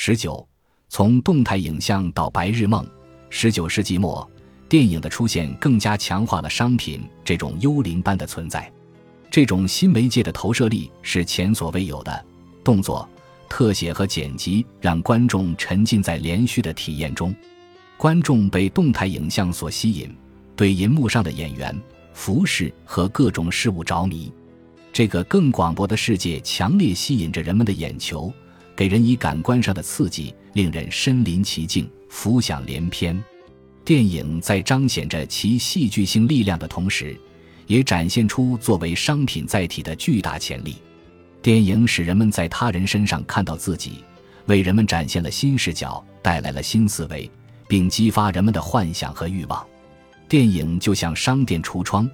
十九，从动态影像到白日梦。十九世纪末，电影的出现更加强化了商品这种幽灵般的存在。这种新媒介的投射力是前所未有的。动作、特写和剪辑让观众沉浸在连续的体验中，观众被动态影像所吸引，对银幕上的演员、服饰和各种事物着迷。这个更广博的世界强烈吸引着人们的眼球，给人以感官上的刺激，令人身临其境，浮想联翩。电影在彰显着其戏剧性力量的同时，也展现出作为商品载体的巨大潜力。电影使人们在他人身上看到自己，为人们展现了新视角，带来了新思维，并激发人们的幻想和欲望。电影就像商店橱窗，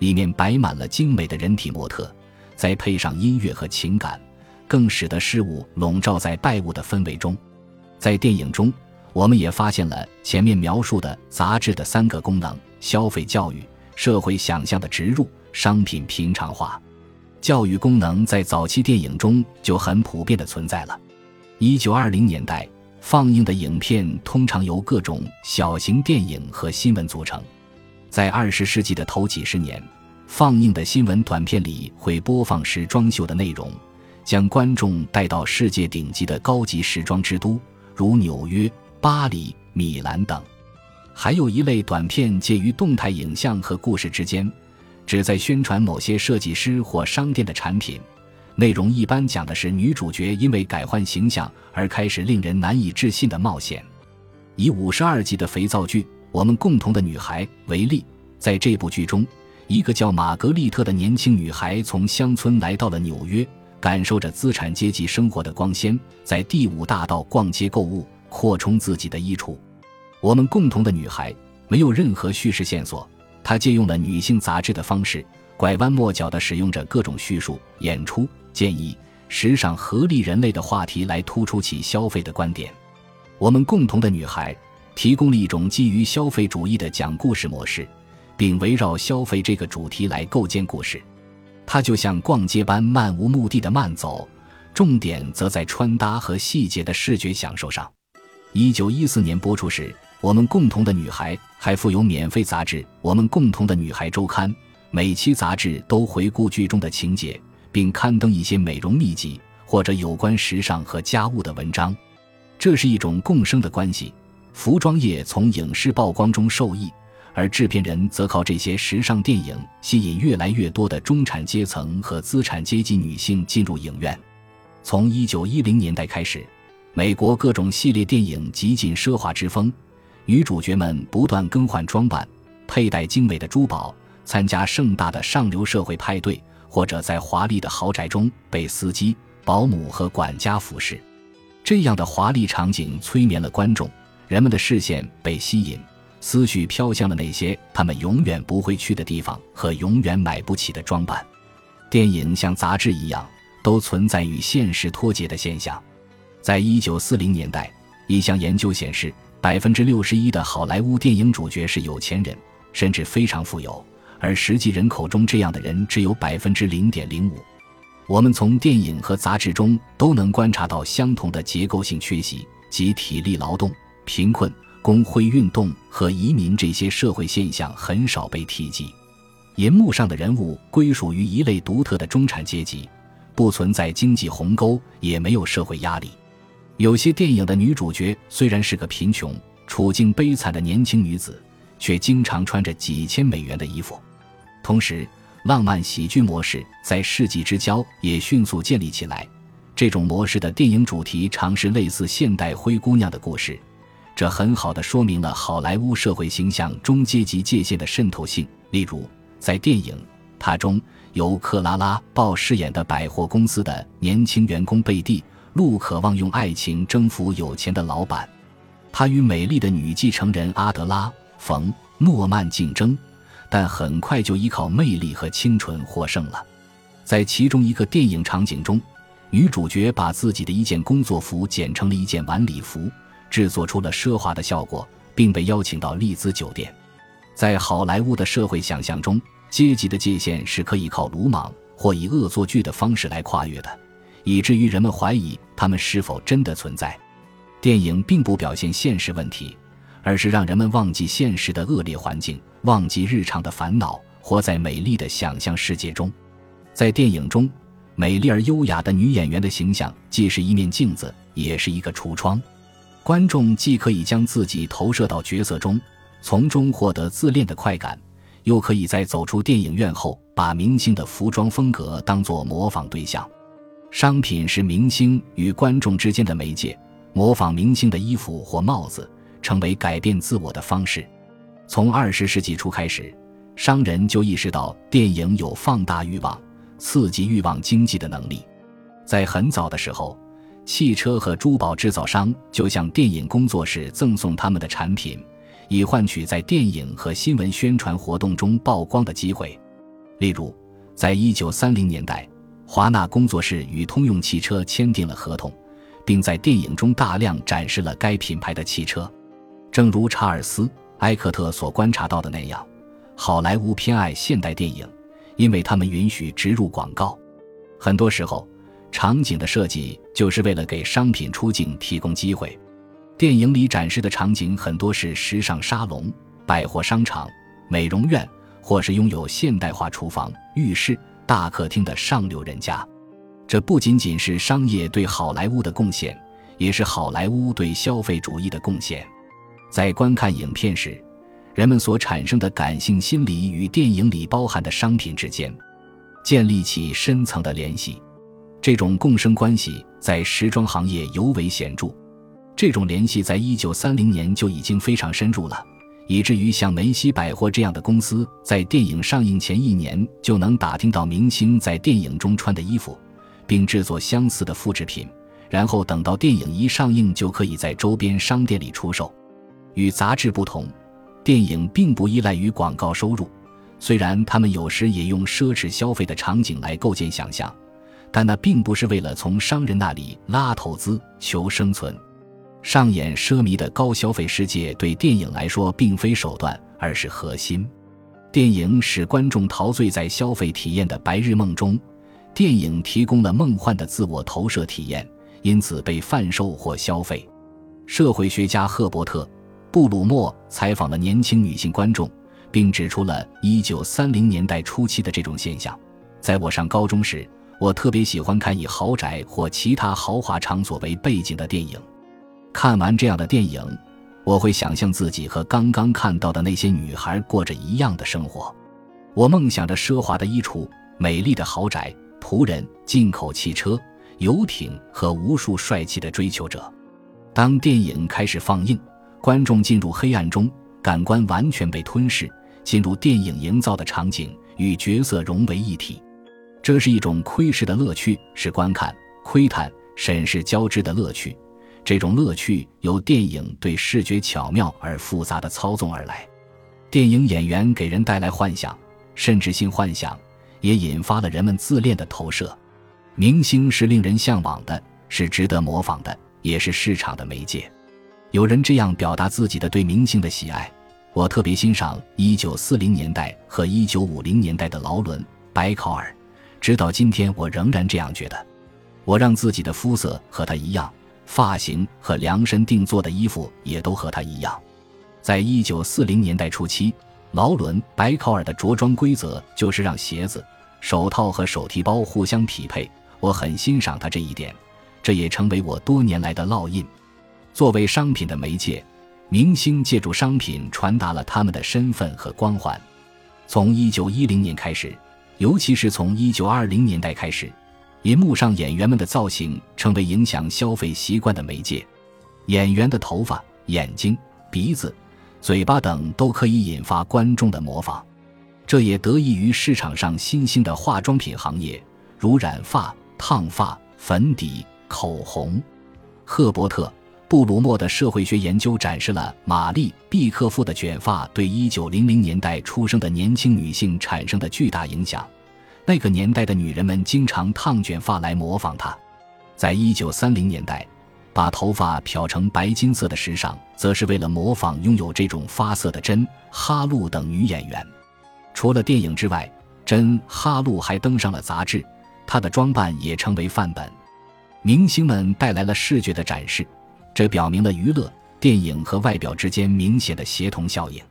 里面摆满了精美的人体模特，再配上音乐和情感，更使得事物笼罩在拜物的氛围中。在电影中，我们也发现了前面描述的杂志的三个功能：消费教育、社会想象的植入、商品平常化。教育功能在早期电影中就很普遍的存在了。一九二零年代放映的影片通常由各种小型电影和新闻组成。在二十世纪的头几十年，放映的新闻短片里会播放时装秀的内容，将观众带到世界顶级的高级时装之都，如纽约、巴黎、米兰等。还有一类短片介于动态影像和故事之间。旨在宣传某些设计师或商店的产品，内容一般讲的是女主角因为改换形象而开始令人难以置信的冒险。以五十二集的肥皂剧《我们共同的女孩》为例，在这部剧中，一个叫玛格丽特的年轻女孩从乡村来到了纽约，感受着资产阶级生活的光鲜，在第五大道逛街购物，扩充自己的衣橱。我们共同的女孩没有任何叙事线索。她借用了女性杂志的方式，拐弯抹角地使用着各种叙述、演出、建议、时尚、合理人类的话题来突出其消费的观点。我们共同的女孩提供了一种基于消费主义的讲故事模式，并围绕消费这个主题来构建故事。它就像逛街般漫无目的的慢走，重点则在穿搭和细节的视觉享受上。一九一四年播出时。我们共同的女孩还附有免费杂志《我们共同的女孩周刊》，每期杂志都回顾剧中的情节，并刊登一些美容秘籍或者有关时尚和家务的文章。这是一种共生的关系，服装业从影视曝光中受益，而制片人则靠这些时尚电影吸引越来越多的中产阶层和资产阶级女性进入影院。从1910年代开始，美国各种系列电影极尽奢华之风。女主角们不断更换装扮，佩戴精美的珠宝，参加盛大的上流社会派对，或者在华丽的豪宅中被司机、保姆和管家服侍。这样的华丽场景催眠了观众，人们的视线被吸引，思绪飘向了那些他们永远不会去的地方和永远买不起的装扮。电影像杂志一样，都存在与现实脱节的现象。在一九四零年代，一项研究显示。百分之六十一的好莱坞电影主角是有钱人，甚至非常富有，而实际人口中这样的人只有百分之零点零五。我们从电影和杂志中都能观察到相同的结构性缺席，即体力劳动、贫困、工会运动和移民这些社会现象很少被提及。银幕上的人物归属于一类独特的中产阶级，不存在经济鸿沟，也没有社会压力。有些电影的女主角虽然是个贫穷、处境悲惨的年轻女子，却经常穿着几千美元的衣服。同时，浪漫喜剧模式在世纪之交也迅速建立起来。这种模式的电影主题常是类似现代灰姑娘的故事，这很好的说明了好莱坞社会形象中阶级界限的渗透性。例如，在电影《他》中，由克拉拉·鲍饰演的百货公司的年轻员工贝蒂。路渴望用爱情征服有钱的老板，他与美丽的女继承人阿德拉·冯·诺曼竞争，但很快就依靠魅力和清纯获胜了。在其中一个电影场景中，女主角把自己的一件工作服剪成了一件晚礼服，制作出了奢华的效果，并被邀请到丽兹酒店。在好莱坞的社会想象中，阶级的界限是可以靠鲁莽或以恶作剧的方式来跨越的。以至于人们怀疑他们是否真的存在。电影并不表现现实问题，而是让人们忘记现实的恶劣环境，忘记日常的烦恼，活在美丽的想象世界中。在电影中，美丽而优雅的女演员的形象既是一面镜子，也是一个橱窗。观众既可以将自己投射到角色中，从中获得自恋的快感，又可以在走出电影院后，把明星的服装风格当作模仿对象。商品是明星与观众之间的媒介。模仿明星的衣服或帽子，成为改变自我的方式。从二十世纪初开始，商人就意识到电影有放大欲望、刺激欲望经济的能力。在很早的时候，汽车和珠宝制造商就向电影工作室赠送他们的产品，以换取在电影和新闻宣传活动中曝光的机会。例如，在一九三零年代，华纳工作室与通用汽车签订了合同。并在电影中大量展示了该品牌的汽车，正如查尔斯·埃克特所观察到的那样，好莱坞偏爱现代电影，因为他们允许植入广告。很多时候，场景的设计就是为了给商品出镜提供机会。电影里展示的场景很多是时尚沙龙、百货商场、美容院，或是拥有现代化厨房、浴室、大客厅的上流人家。这不仅仅是商业对好莱坞的贡献，也是好莱坞对消费主义的贡献。在观看影片时，人们所产生的感性心理与电影里包含的商品之间建立起深层的联系。这种共生关系在时装行业尤为显著。这种联系在一九三零年就已经非常深入了，以至于像梅西百货这样的公司在电影上映前一年就能打听到明星在电影中穿的衣服。并制作相似的复制品，然后等到电影一上映，就可以在周边商店里出售。与杂志不同，电影并不依赖于广告收入。虽然他们有时也用奢侈消费的场景来构建想象，但那并不是为了从商人那里拉投资求生存。上演奢靡的高消费世界对电影来说并非手段，而是核心。电影使观众陶醉在消费体验的白日梦中。电影提供了梦幻的自我投射体验，因此被贩售或消费。社会学家赫伯特·布鲁默采访了年轻女性观众，并指出了1930年代初期的这种现象。在我上高中时，我特别喜欢看以豪宅或其他豪华场所为背景的电影。看完这样的电影，我会想象自己和刚刚看到的那些女孩过着一样的生活。我梦想着奢华的衣橱、美丽的豪宅。仆人、进口汽车、游艇和无数帅气的追求者。当电影开始放映，观众进入黑暗中，感官完全被吞噬，进入电影营造的场景，与角色融为一体。这是一种窥视的乐趣，是观看、窥探、审视交织的乐趣。这种乐趣由电影对视觉巧妙而复杂的操纵而来。电影演员给人带来幻想，甚至性幻想。也引发了人们自恋的投射。明星是令人向往的，是值得模仿的，也是市场的媒介。有人这样表达自己的对明星的喜爱：我特别欣赏1940年代和1950年代的劳伦·白考尔，直到今天我仍然这样觉得。我让自己的肤色和他一样，发型和量身定做的衣服也都和他一样。在一九四零年代初期。劳伦·白考尔的着装规则就是让鞋子、手套和手提包互相匹配。我很欣赏他这一点，这也成为我多年来的烙印。作为商品的媒介，明星借助商品传达了他们的身份和光环。从1910年开始，尤其是从1920年代开始，银幕上演员们的造型成为影响消费习惯的媒介。演员的头发、眼睛、鼻子。嘴巴等都可以引发观众的模仿，这也得益于市场上新兴的化妆品行业，如染发、烫发、粉底、口红。赫伯特·布鲁默的社会学研究展示了玛丽·毕克夫的卷发对1900年代出生的年轻女性产生的巨大影响。那个年代的女人们经常烫卷发来模仿她。在1930年代。把头发漂成白金色的时尚，则是为了模仿拥有这种发色的珍·哈露等女演员。除了电影之外，珍·哈露还登上了杂志，她的装扮也成为范本。明星们带来了视觉的展示，这表明了娱乐电影和外表之间明显的协同效应。